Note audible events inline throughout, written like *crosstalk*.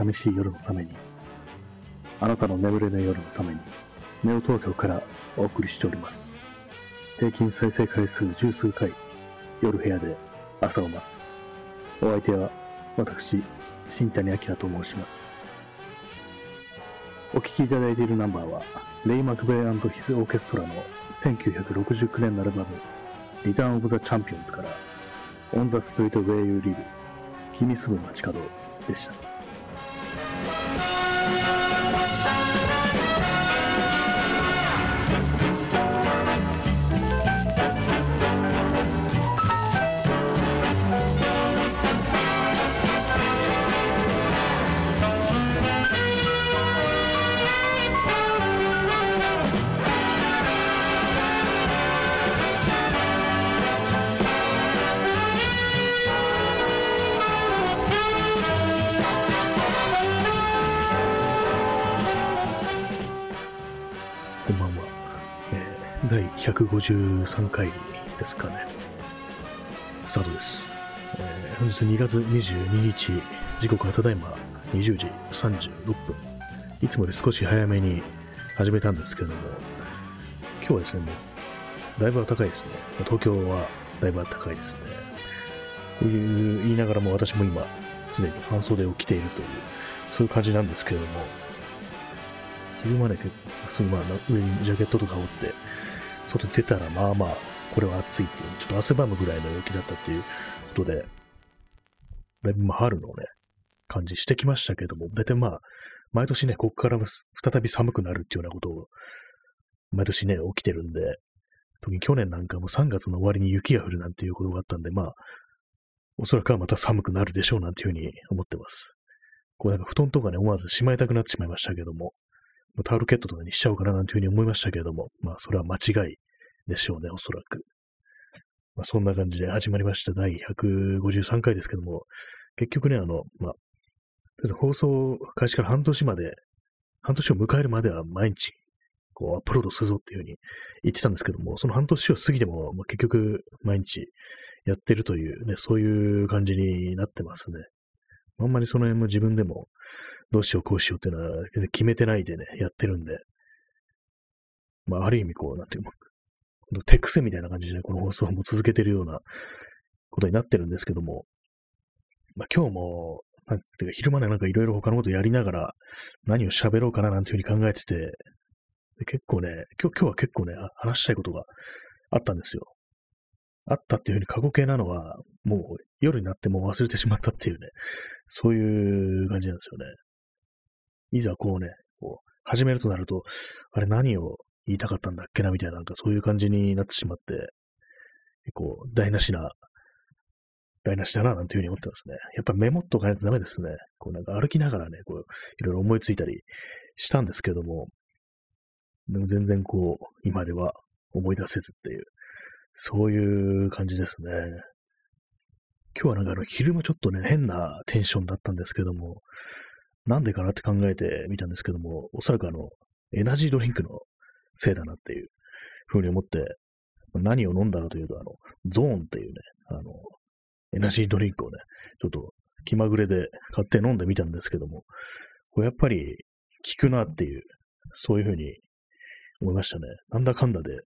寂しい夜のために、あなたの眠れない夜のために、ネオ東京からお送りしております。平均再生回数十数回、夜部屋で朝を待つ。お相手は私、新谷明と申します。お聴きいただいているナンバーは、レイ・マクベイヒズ・オーケストラの1969年のアルバム、リターン・オブ・ザ・チャンピオンズから、オン・ザ・ストリート・ウェイ・ユー・リブ、君住む街角でした。こ153回ですかね。スタートです。えー本日2月22日、時刻はただいま20時36分。いつもより少し早めに始めたんですけども、今日はですね、もう、だいぶ暖かいですね。東京はだいぶ暖かいですね。こういう言いながらも私も今、すでに半袖を着ているという、そういう感じなんですけれども、昼間ね、普通にまあ上にジャケットとか羽織って、外出たらまあまあ、これは暑いっていう、ちょっと汗ばむぐらいの陽気だったっていうことで、だいぶまあ春のね、感じしてきましたけども、だいたいまあ、毎年ね、ここから再び寒くなるっていうようなことを、毎年ね、起きてるんで、特に去年なんかも3月の終わりに雪が降るなんていうことがあったんで、まあ、おそらくはまた寒くなるでしょうなんていうふうに思ってます。こうなんか布団とかね、思わずしまいたくなってしまいましたけども、タオルケットとかにしちゃおうかななんていうふうに思いましたけれども、まあ、それは間違いでしょうね、おそらく。まあ、そんな感じで始まりました第153回ですけども、結局ね、あの、まあ、放送開始から半年まで、半年を迎えるまでは毎日、こう、アップロードするぞっていうふうに言ってたんですけども、その半年を過ぎても、まあ、結局、毎日やってるというね、そういう感じになってますね。あんまりその辺も自分でも、どうしようこうしようっていうのは決めてないでね、やってるんで。まあ、ある意味こう、なんていうの、手癖みたいな感じでね、この放送も続けてるようなことになってるんですけども、まあ今日も、なんていうか昼間ね、なんかいろいろ他のことやりながら何を喋ろうかななんていうふうに考えてて、で結構ね、今日、今日は結構ね、話したいことがあったんですよ。あったっていうふうに過去形なのは、もう夜になっても忘れてしまったっていうね、そういう感じなんですよね。いざこうね、こう、始めるとなると、あれ何を言いたかったんだっけなみたいな、なんかそういう感じになってしまって、結構台無しな、台無しだな、なんていうふうに思ってますね。やっぱメモっとかないとダメですね。こうなんか歩きながらね、こう、いろいろ思いついたりしたんですけども、でも全然こう、今では思い出せずっていう、そういう感じですね。今日はなんかあの、昼もちょっとね、変なテンションだったんですけども、なんでかなって考えてみたんですけども、おそらくあの、エナジードリンクのせいだなっていうふうに思って、何を飲んだかというと、あの、ゾーンっていうね、あの、エナジードリンクをね、ちょっと気まぐれで買って飲んでみたんですけども、これやっぱり効くなっていう、そういうふうに思いましたね。なんだかんだで、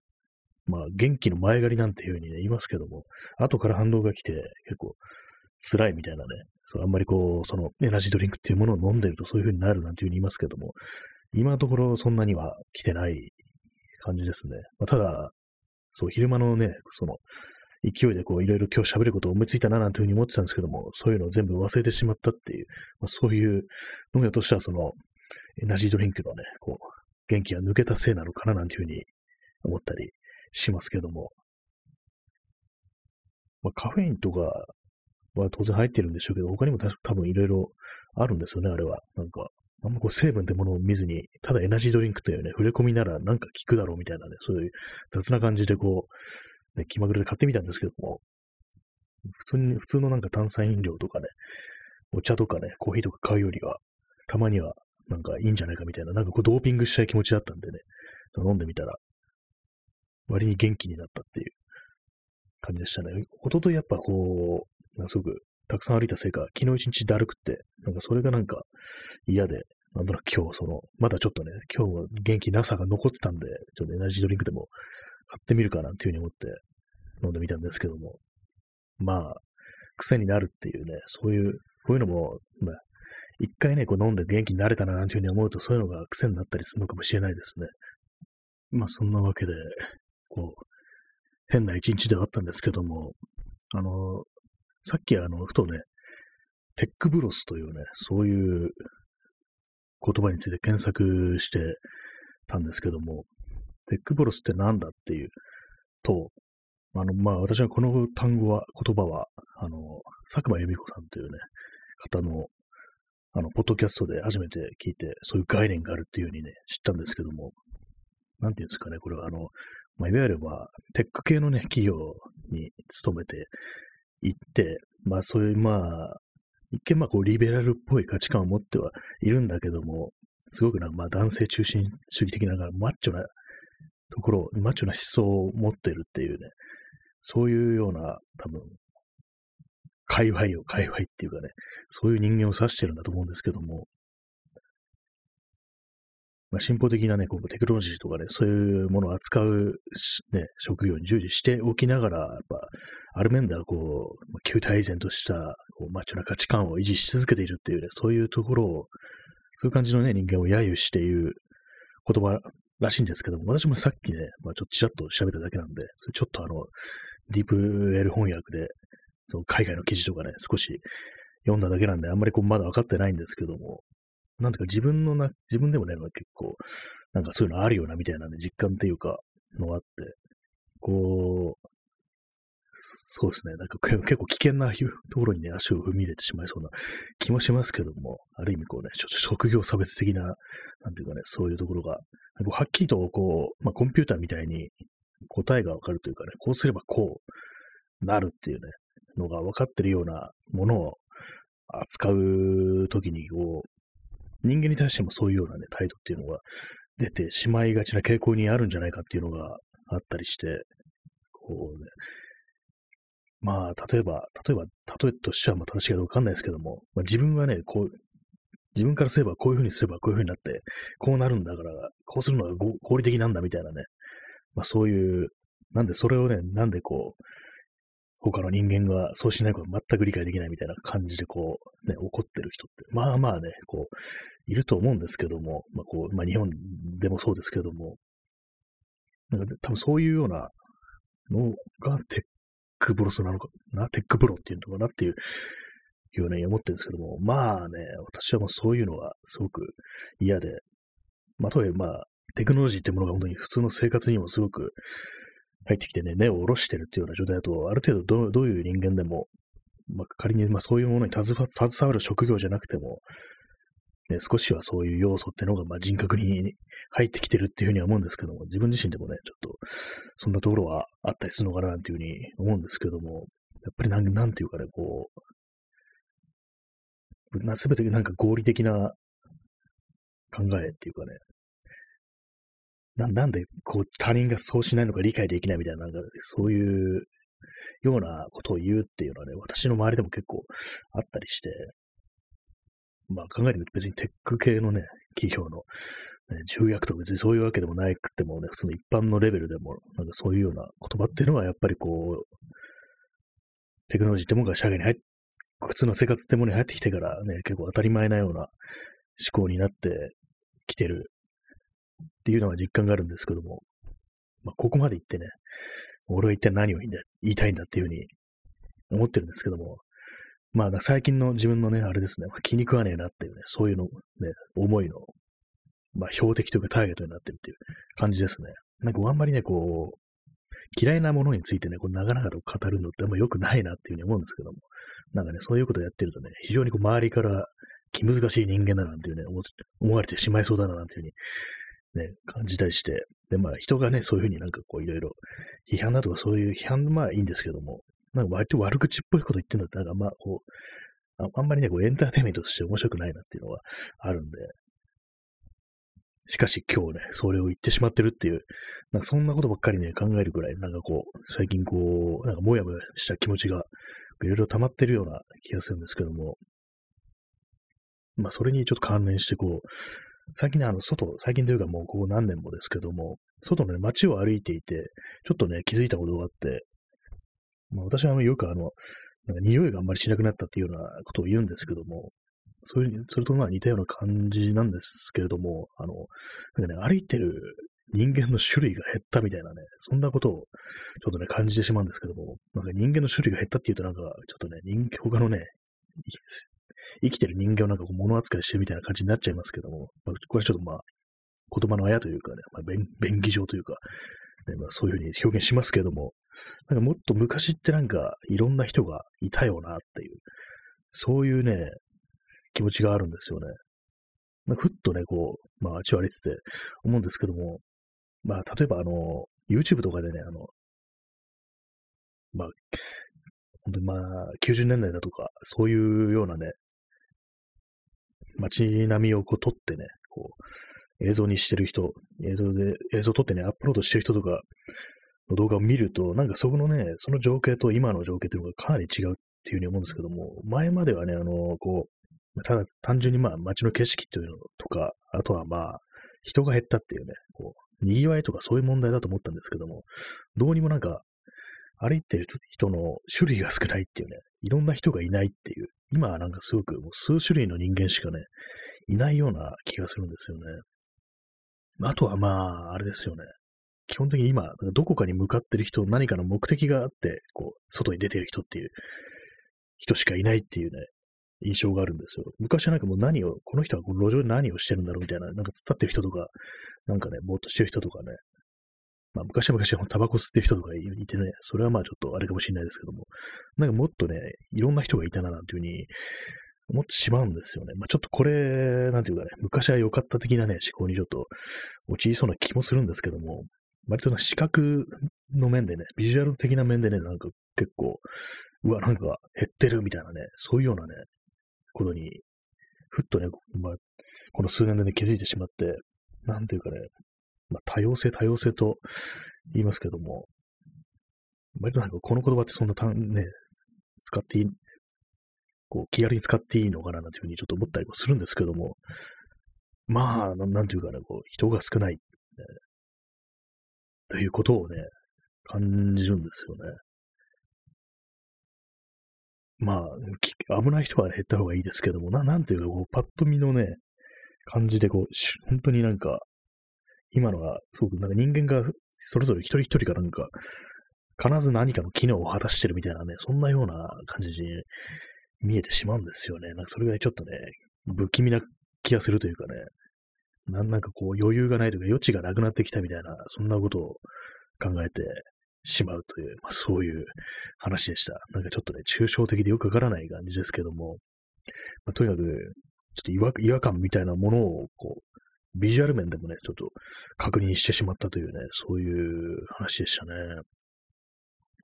まあ元気の前借りなんていうふうにね、言いますけども、後から反動が来て結構辛いみたいなね、そうあんまりこう、そのエナジードリンクっていうものを飲んでるとそういうふうになるなんていうふうに言いますけども、今のところそんなには来てない感じですね。まあ、ただ、そう、昼間のね、その、勢いでこう、いろいろ今日喋ることを思いついたななんていうふうに思ってたんですけども、そういうのを全部忘れてしまったっていう、まあ、そういうのがとしてはその、エナジードリンクのね、こう、元気が抜けたせいなのかななんていうふうに思ったりしますけども、まあ、カフェインとかは当然入ってるんでしょうけど、他にも多分いろいろあるんですよね、あれは。なんか、あんまこう成分ってものを見ずに、ただエナジードリンクというね、触れ込みならなんか効くだろうみたいなね、そういう雑な感じでこう、ね、気まぐれで買ってみたんですけども、普通に、普通のなんか炭酸飲料とかね、お茶とかね、コーヒーとか買うよりは、たまにはなんかいいんじゃないかみたいな、なんかこうドーピングしたい気持ちだったんでね、飲んでみたら、割に元気になったっていう感じでしたね。ほととやっぱこう、すごくたくさん歩いたせいか、昨日一日だるくって、なんかそれがなんか嫌で、なんとなく今日、その、まだちょっとね、今日は元気なさが残ってたんで、ちょっとエナジードリンクでも買ってみるかなっていうふうに思って飲んでみたんですけども、まあ、癖になるっていうね、そういう、こういうのも、まあ、一回ね、こう飲んで元気になれたななんていうふうに思うと、そういうのが癖になったりするのかもしれないですね。まあ、そんなわけで、こう、変な一日ではあったんですけども、あの、さっきあの、ふとね、テックブロスというね、そういう言葉について検索してたんですけども、テックブロスって何だっていうと、あの、まあ、私はこの単語は、言葉は、あの、佐久間由美子さんというね、方の、あの、ポッドキャストで初めて聞いて、そういう概念があるっていうふうにね、知ったんですけども、なんていうんですかね、これはあの、まあ、いわゆるまあ、テック系のね、企業に勤めていって、まあそういうまあ、一見まあこうリベラルっぽい価値観を持ってはいるんだけども、すごくなんかまあ男性中心主義的なマッチョなところ、マッチョな思想を持ってるっていうね、そういうような多分、界隈を、界隈っていうかね、そういう人間を指してるんだと思うんですけども、まあ、進歩的なね、こうテクノロジーとかね、そういうものを扱う、ね、職業に従事しておきながら、やっぱ、ある面ではこう、旧体然としたこうマッチョな価値観を維持し続けているっていうね、そういうところを、そういう感じのね、人間を揶揄している言葉らしいんですけども、私もさっきね、まあ、ちょっとちらっと調べただけなんで、ちょっとあの、ディープ L 翻訳で、その海外の記事とかね、少し読んだだけなんで、あんまりこうまだ分かってないんですけども、なんていうか自分のな、自分でもね、結構、なんかそういうのあるよな、みたいなね、実感っていうか、のがあって、こう、そうですね、なんか *laughs* 結構危険なところにね、足を踏み入れてしまいそうな気もしますけども、ある意味こうね、ちょっと職業差別的な、なんていうかね、そういうところが、はっきりとこう、まあコンピューターみたいに答えがわかるというかね、こうすればこうなるっていうね、のが分かってるようなものを扱うときに、こう、人間に対してもそういうようなね、態度っていうのが出てしまいがちな傾向にあるんじゃないかっていうのがあったりして、こうね、まあ、例えば、例えば、例えとしてはまあ正しいかどうかわかんないですけども、まあ、自分はね、こう、自分からすればこういうふうにすればこういうふうになって、こうなるんだから、こうするのが合理的なんだみたいなね、まあそういう、なんでそれをね、なんでこう、他の人間がそうしないこと全く理解できないみたいな感じでこう、ね、怒ってる人って、まあまあね、こう、いると思うんですけども、まあこう、まあ日本でもそうですけども、なんか多分そういうようなのがテックブロスなのかな、テックブロっていうのかなっていう、いうように思ってるんですけども、まあね、私はもうそういうのがすごく嫌で、まあとはいえまあ、テクノロジーってものが本当に普通の生活にもすごく入ってきてね、根を下ろしてるっていうような状態。だと、ある程度どどういう人間でも、まあ、仮にまあそういうものに携わる職業じゃなくても、ね、少しはそういう要素っていうのがまあ人格に入ってきてるっていうふうには思うんですけども、自分自身でもね、ちょっとそんなところはあったりするのかななんていうふうに思うんですけども、やっぱりなんなんていうかね、こう、すべてなんか合理的な考えっていうかね、ななんでこう他人がそうしないのか理解できないみたいな、なんかそういうようなことを言うっていうのはね、私の周りでも結構あったりして、まあ考えてみると別にテック系のね、企業の、ね、重役とか別にそういうわけでもなくてもね、普通の一般のレベルでも、なんかそういうような言葉っていうのはやっぱりこう、テクノロジーってものが社会に入っ、普通の生活ってものに入ってきてからね、結構当たり前なような思考になってきてるっていうのが実感があるんですけども、まあ、ここまで言ってね、俺は一体何を言いたいんだっていうふうに思ってるんですけども、まあ、最近の自分のね、あれですね、気に食わねえなっていうね、そういうの、ね、思いの、まあ、標的というかターゲットになってるっていう感じですね。なんかあんまりね、こう、嫌いなものについてね、こう長々と語るのってあんま良くないなっていうふうに思うんですけども、なんかね、そういうことをやってるとね、非常にこう周りから気難しい人間だなんていうね、思われてしまいそうだななんていうふうにね、感じたりして、で、まあ人がね、そういうふうになんかこういろいろ批判だとかそういう批判まあいいんですけども、なんか割と悪口っぽいこと言ってんだってなんかまあこう、ああんまりね、こうエンターテイメントとして面白くないなっていうのがあるんで、しかし今日ね、それを言ってしまってるっていう、なんかそんなことばっかりね、考えるぐらい、なんかこう、最近こう、なんかもやもやした気持ちが、いろいろ溜まってるような気がするんですけども、まあ、それにちょっと関連して、こう、最近ね、あの、外、最近というかもうここ何年もですけども、外のね、街を歩いていて、ちょっとね、気づいたことがあって、まあ、私はよくあの、なんか匂いがあんまりしなくなったっていうようなことを言うんですけども、そういう、それとまあ似たような感じなんですけれども、あの、なんかね、歩いてる人間の種類が減ったみたいなね、そんなことをちょっとね、感じてしまうんですけども、なんか人間の種類が減ったっていうとなんか、ちょっとね、人他のね、生きてる人間をなんかこう物扱いしてるみたいな感じになっちゃいますけども、まあ、これはちょっとまあ、言葉のあやというかね、まあ、便便宜上というか、ねまあ、そういうふうに表現しますけども、なんかもっと昔ってなんかいろんな人がいたよなっていう、そういうね、気持ちがあるんですよね。まあ、ふっとね、こう、まあ、街を歩いてて思うんですけども、まあ、例えばあの、YouTube とかでね、あの、まあ、本当にまあ、90年代だとか、そういうようなね、街並みをこう撮ってね、こう、映像にしてる人、映像で、映像撮ってね、アップロードしてる人とかの動画を見ると、なんかそこのね、その情景と今の情景というのがかなり違うっていうふうに思うんですけども、前まではね、あの、こう、ただ単純にまあ街の景色というのとか、あとはまあ、人が減ったっていうね、こう、賑わいとかそういう問題だと思ったんですけども、どうにもなんか、歩いてる人の種類が少ないっていうね、いろんな人がいないっていう、今はなんかすごくもう数種類の人間しかね、いないような気がするんですよね。あとはまあ、あれですよね。基本的に今、どこかに向かってる人、何かの目的があって、こう、外に出てる人っていう人しかいないっていうね、印象があるんですよ。昔はなんかもう何を、この人はこ路上で何をしてるんだろうみたいな、なんか突っ立ってる人とか、なんかね、ぼーっとしてる人とかね、まあ昔は昔はタバコ吸ってる人とかいてね、それはまあちょっとあれかもしれないですけども、なんかもっとね、いろんな人がいたななんていうふうに思ってしまうんですよね。まあちょっとこれ、なんていうかね、昔は良かった的なね、思考にちょっと陥りそうな気もするんですけども、割と視覚の面でね、ビジュアル的な面でね、なんか結構、うわ、なんか減ってるみたいなね、そういうようなね、ことに、ふっとね、まあ、この数年でね、気づいてしまって、なんていうかね、まあ、多様性、多様性と言いますけども、割となんかこの言葉ってそんな単、ね、使っていい、こう、気軽に使っていいのかななんていうふうにちょっと思ったりもするんですけども、まあ、なんていうかね、こう、人が少ない、ね、ということをね、感じるんですよね。まあ、危ない人は減った方がいいですけども、な、なんていうか、こう、パッと見のね、感じで、こう、本当になんか、今のは、すごくなんか人間がそれぞれ一人一人がなんか、必ず何かの機能を果たしてるみたいなね、そんなような感じに見えてしまうんですよね。なんかそれがちょっとね、不気味な気がするというかね、なんなんかこう余裕がないというか余地がなくなってきたみたいな、そんなことを考えてしまうという、まあ、そういう話でした。なんかちょっとね、抽象的でよくわからない感じですけども、まあ、とにかく、ちょっと違和違和感みたいなものを、こう、ビジュアル面でもね、ちょっと確認してしまったというね、そういう話でしたね。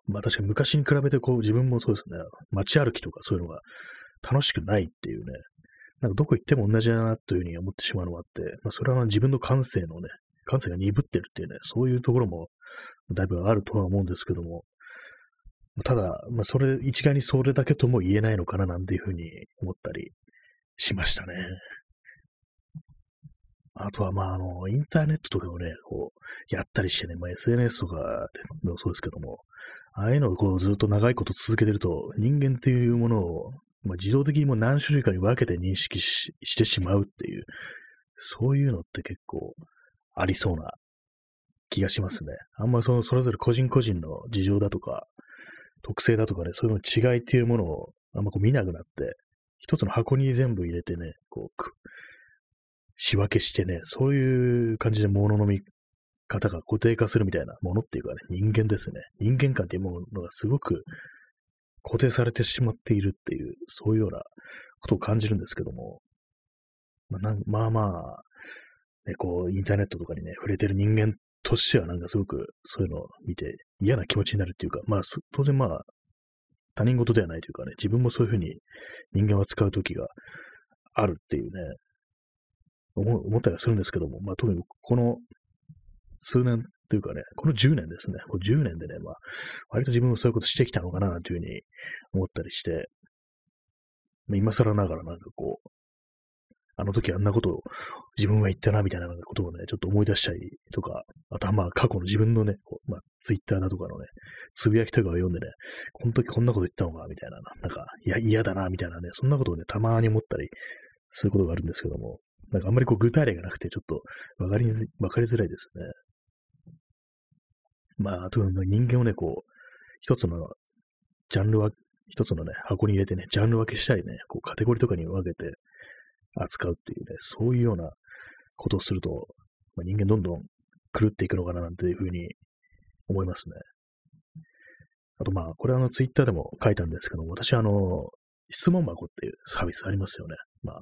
まあ確かに昔に比べてこう自分もそうですね、街歩きとかそういうのが楽しくないっていうね、なんかどこ行っても同じだなというふうに思ってしまうのがあって、まあそれは自分の感性のね、感性が鈍ってるっていうね、そういうところもだいぶあるとは思うんですけども、ただ、まあそれ、一概にそれだけとも言えないのかななんていうふうに思ったりしましたね。あとは、まあ、あの、インターネットとかをね、こう、やったりしてね、まあ、SNS とかでもそうですけども、ああいうのをこうずっと長いこと続けてると、人間っていうものを、まあ、自動的にも何種類かに分けて認識してしまうっていう、そういうのって結構ありそうな気がしますね。あんまその、それぞれ個人個人の事情だとか、特性だとかね、そういうの違いっていうものをあんまこう見なくなって、一つの箱に全部入れてね、こう、仕分けしてね、そういう感じで物の見方が固定化するみたいなものっていうかね、人間ですね。人間観っていうものがすごく固定されてしまっているっていう、そういうようなことを感じるんですけども、まあ、まあまあ、ね、こう、インターネットとかにね、触れてる人間としてはなんかすごくそういうのを見て嫌な気持ちになるっていうか、まあ、当然まあ、他人事ではないというかね、自分もそういうふうに人間は使うときがあるっていうね、思ったりはするんですけども、まあ、特にこの数年というかね、この10年ですね、こう10年でね、まあ、割と自分もそういうことしてきたのかな、というふうに思ったりして、まあ、今更ながらなんかこう、あの時あんなことを自分は言ったな、みたいなことをね、ちょっと思い出したりとか、あとはまあ過去の自分のね、まあツイッターだとかのね、つぶやきとかを読んでね、この時こんなこと言ったのか、みたいな、なんか、いや、嫌だな、みたいなね、そんなことをね、たまに思ったりすることがあるんですけども、なんかあんまりこう具体例がなくて、ちょっとわかりづわかりづらいですね。まあ、とにかく人間をね、こう、一つのジャンルは、一つのね、箱に入れてね、ジャンル分けしたりね、こうカテゴリーとかに分けて扱うっていうね、そういうようなことをすると、まあ、人間どんどん狂っていくのかななんていうふうに思いますね。あとまあ、これはあのツイッターでも書いたんですけども、私はあの、質問箱っていうサービスありますよね。まあ、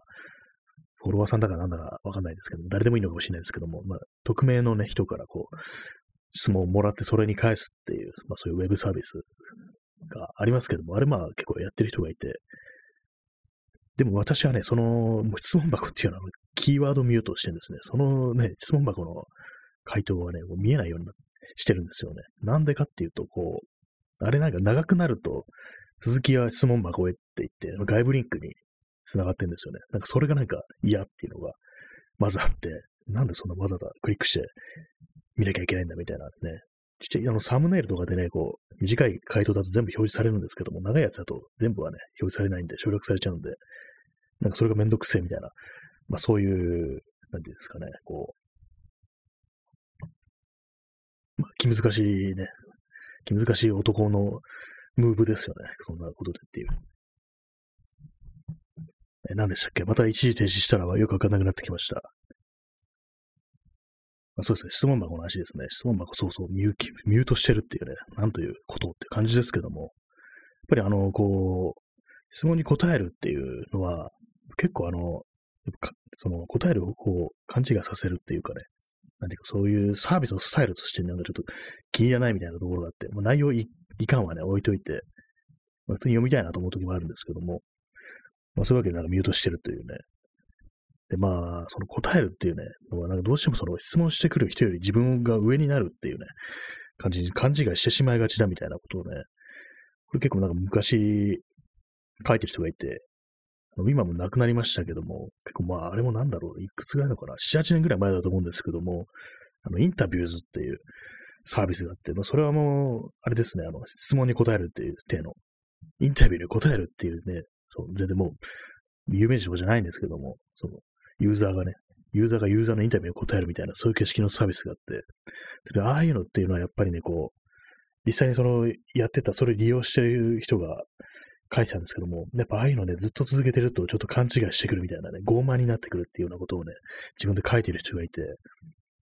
フォロワーさんだかなんだかわかんないですけど誰でもいいのかもしれないですけども、まあ、匿名のね、人からこう、質問をもらってそれに返すっていう、まあそういうウェブサービスがありますけども、あれまあ結構やってる人がいて、でも私はね、その質問箱っていうのはキーワードミュートしてるんですね。そのね、質問箱の回答はね、もう見えないようにしてるんですよね。なんでかっていうと、こう、あれなんか長くなると、続きは質問箱へって言って、外部リンクに繋がってるんですよね。なんかそれがなんか嫌っていうのが、まずあって、なんでそんなわざわざクリックして見なきゃいけないんだみたいなね。ちっちゃい、あの、サムネイルとかでね、こう、短い回答だと全部表示されるんですけども、長いやつだと全部はね、表示されないんで、省略されちゃうんで、なんかそれがめんどくせえみたいな、まあそういう、なんていうんですかね、こう、まあ気難しいね、気難しい男のムーブですよね。そんなことでっていう。え、何でしたっけ？また一時停止したらよくわかんなくなってきました。まあ、そうですね、質問箱の話ですね。質問箱、そうそう。ミュ、ミュートしてるっていうね、なんということって感じですけども、やっぱりあの、こう、質問に答えるっていうのは、結構あの、その答える方法を勘違いさせるっていうかね、なんていうかそういうサービスのスタイルとしてなんかちょっと気に入らないみたいなところがあって、まあ、内容いいかんはね、置いといて、まあ、普通に読みたいなと思う時もあるんですけども、まあ、そういうわけでなんかミュートしてるというね。で、まあ、その答えるっていうね、のはなんかどうしてもその質問してくる人より自分が上になるっていうね、感じに勘違いしてしまいがちだみたいなことをね、これ結構なんか昔書いてる人がいて、今も亡くなりましたけども、結構まあ、あれもなんだろう、いくつぐらいのかな、7、8年ぐらい前だと思うんですけども、あの、インタビューズっていうサービスがあって、まあ、それはもう、あれですね、あの、質問に答えるっていう体の、インタビューに答えるっていうね、そう、全然もう、有名人とかじゃないんですけども、その、ユーザーがね、ユーザーがユーザーのインタビューに答えるみたいな、そういう形式のサービスがあって、でああいうのっていうのはやっぱりね、こう、実際にその、やってた、それ利用してる人が書いてたんですけども、やっぱああいうのね、ずっと続けてるとちょっと勘違いしてくるみたいなね、傲慢になってくるっていうようなことをね、自分で書いてる人がいて、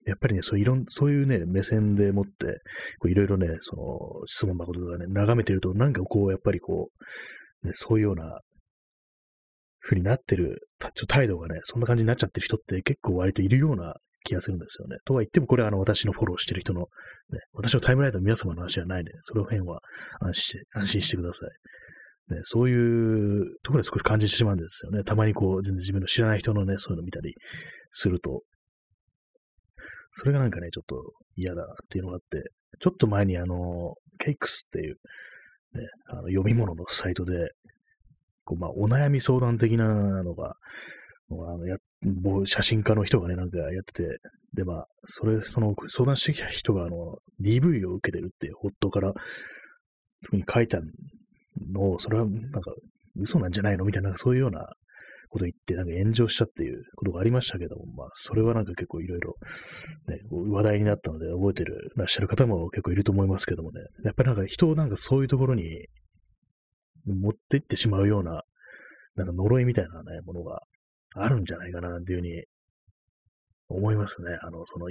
やっぱりね、そういろん、そういうね、目線でもって、いろいろね、その、質問箱とかね、眺めてると、なんかこう、やっぱりこう、ね、そういうような、ふうになってる、ちょ態度がね、そんな感じになっちゃってる人って結構割といるような気がするんですよね。とは言っても、これはあの、私のフォローしてる人の、ね、私のタイムラインの皆様の話じゃないね。その辺は安心安心してください。ね、そういうところで少し感じてしまうんですよね。たまにこう、全然自分の知らない人のね、そういうの見たりすると、それがなんかね、ちょっと嫌だっていうのがあって、ちょっと前にあの、ケイクスっていう、ね、あの読み物のサイトで、こうまあ、お悩み相談的なのが、あのや写真家の人がね、なんかやってて、で、まあ、それ、その相談してきた人が、あの、DV を受けてるって、夫から、に書いたのを、それはなんか、嘘なんじゃないの？みたいな、そういうようなこと言って、なんか炎上したっていうことがありましたけども、まあ、それはなんか結構いろいろ、ね、話題になったので覚えてる、らっしゃる方も結構いると思いますけどもね、やっぱりなんか人をなんかそういうところに持っていってしまうような、なんか呪いみたいなね、ものがあるんじゃないかな、なんていうふうに思いますね。あの、その、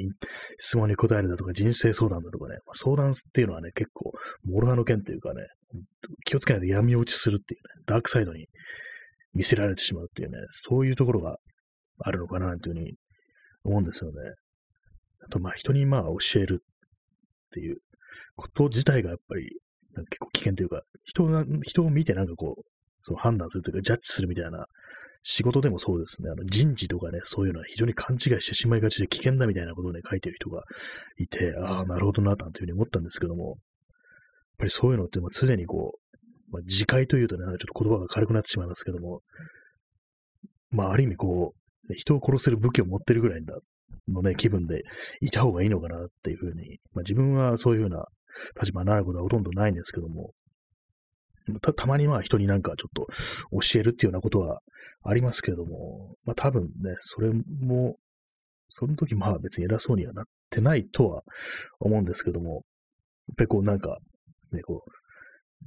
質問に答えるだとか、人生相談だとかね、相談っていうのはね、結構、モロハの件というかね、気をつけないと闇落ちするっていうね、ダークサイドに魅せられてしまうっていうね、そういうところがあるのかな、なんていうふうに思うんですよね。あと、まあ、人にまあ、教えるっていうこと自体がやっぱり、結構危険というか、人が、人を見てなんかこう、その判断するというか、ジャッジするみたいな仕事でもそうですね、あの人事とかね、そういうのは非常に勘違いしてしまいがちで危険だみたいなことをね、書いてる人がいて、ああ、なるほどな、なんていうふうに思ったんですけども、やっぱりそういうのって、まあ、常にこう、まあ、自戒というとね、ちょっと言葉が軽くなってしまいますけども、まあ、ある意味こう、人を殺せる武器を持ってるぐらいだのね、気分でいた方がいいのかなっていうふうに、まあ、自分はそういうふうな立場になることはほとんどないんですけども、た、たまにまあ人になんかちょっと教えるっていうようなことはありますけれども、まあ多分ね、それも、その時まあ別に偉そうにはなってないとは思うんですけども、やっぱりこうなんか、ね、こう、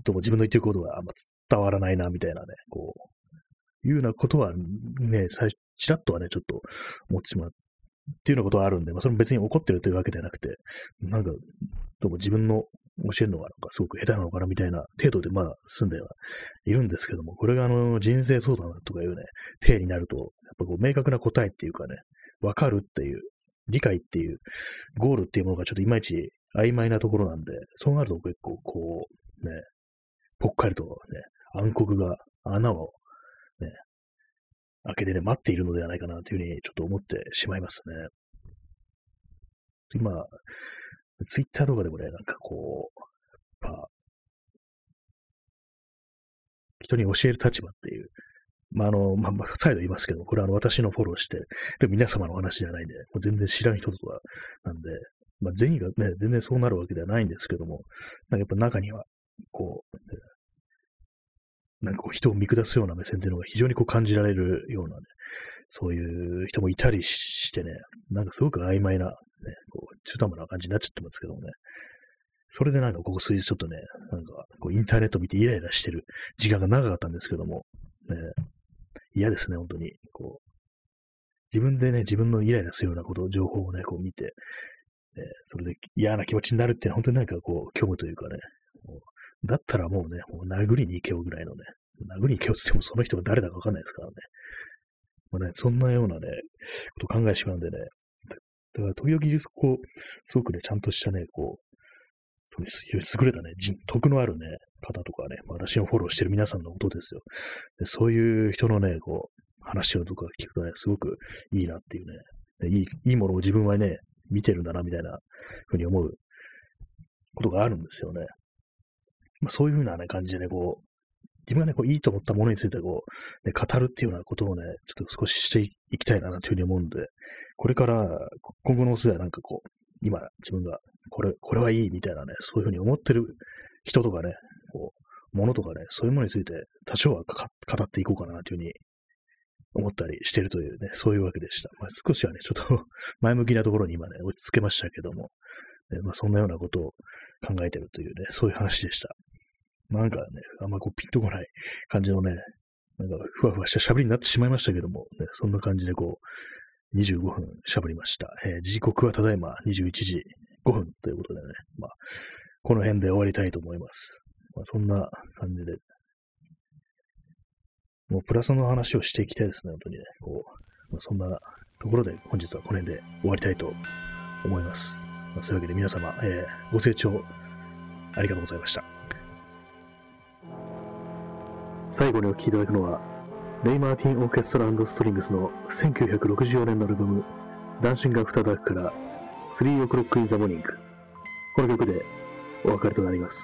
どうも自分の言ってることがあんま伝わらないな、みたいなね、こう、いうようなことはね、最初、ちらっとはね、ちょっと思ってしまう。っていうようなことはあるんで、まあそれも別に怒ってるというわけではなくて、なんか、どうも自分の教えるのがなんかすごく下手なのかなみたいな程度でまあ住んではいるんですけども、これがあの人生相談とかいうね、体になると、やっぱこう明確な答えっていうかね、わかるっていう、理解っていう、ゴールっていうものがちょっといまいち曖昧なところなんで、そうなると結構こう、ね、ぽっかりとね、暗黒が穴を、開けてね、待っているのではないかなというふうにちょっと思ってしまいますね。今、ツイッターとかでもね、なんかこう、やっぱ、人に教える立場っていう、まあ、あの、まあ、再度言いますけども、これはあの、私のフォローして、で皆様の話じゃないんで、もう全然知らん人とかなんで、まあ、善意がね、全然そうなるわけではないんですけども、なんかやっぱ中には、こう、なんかこう人を見下すような目線っていうのが非常にこう感じられるようなね、そういう人もいたりしてね、なんかすごく曖昧なね、こう、中途半端な感じになっちゃってますけどもね。それでなんかここ数日ちょっとね、なんかこうインターネット見てイライラしてる時間が長かったんですけども、ね、嫌ですね、本当に。こう、自分でね、自分のイライラするようなこと、情報をね、こう見て、ね、それで嫌な気持ちになるっていうのは本当になんかこう、虚無というかね、だったらもうね、もう殴りに行けよぐらいのね、殴りに行けよって言ってもその人が誰だかわかんないですからね。まあね、そんなようなね、こと考えしまうんでね、だから時々こう、すごくね、ちゃんとしたね、こう、そう優れたね、徳のあるね、方とかね、私をフォローしてる皆さんのことですよ。でそういう人のね、こう、話をとか聞くとね、すごくいいなっていうね、いい、いいものを自分はね、見てるんだな、みたいなふうに思うことがあるんですよね。まあ、そういうふうなね、感じでね、こう、自分がね、こう、いいと思ったものについてこう、ね、語るっていうようなことをね、ちょっと少ししていきたいな、というふうに思うんで、これから、今後のお世代なんかこう、今、自分が、これ、これはいいみたいなね、そういうふうに思ってる人とかね、こう、ものとかね、そういうものについて多少は語っていこうかな、というふうに思ったりしてるというね、そういうわけでした。まあ、少しはね、ちょっと *laughs* 前向きなところに今ね、落ち着けましたけども、ね、まあ、そんなようなことを考えてるというね、そういう話でした。なんかね、あんまこうピンとこない感じのね、なんかふわふわした喋りになってしまいましたけども、ね、そんな感じでこう、25分喋りました。えー、時刻はただいま21時5分ということでね、まあ、この辺で終わりたいと思います。まあ、そんな感じで、もうプラスの話をしていきたいですね、本当にね。こう、まあ、そんなところで本日はこの辺で終わりたいと思います。まあ、そういうわけで皆様、えー、ご清聴ありがとうございました。最後にお聴きいただくのは、レイ・マーティン・オーケストラストリングスの1964年のアルバム、ダンシング・アフター・ダークから、3オクロック・イン・ザモーニング。この曲でお別れとなります。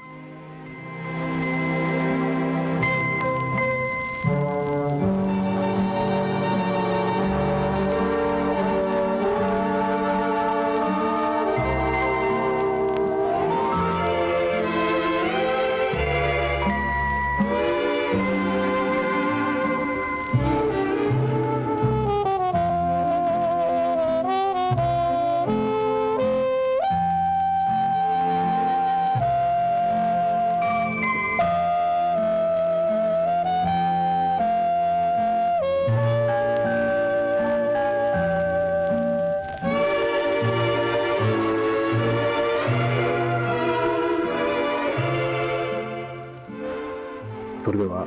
それでは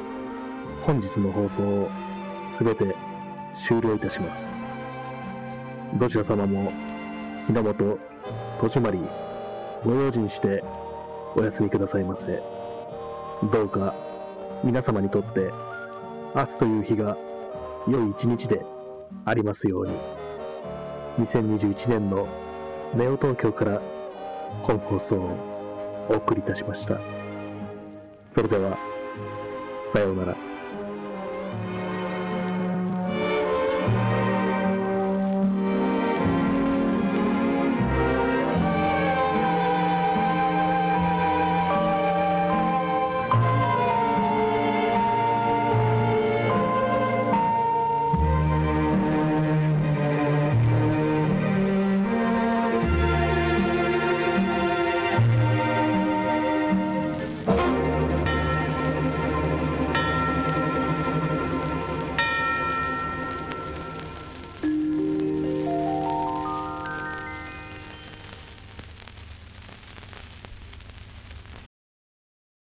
本日の放送をすべて終了いたします。どちら様も日の本、戸締まり、ご用心してお休みくださいませ。どうか皆様にとって明日という日が良い一日でありますように。2021年のネオ東京から本放送をお送りいたしました。それでは、さようなら。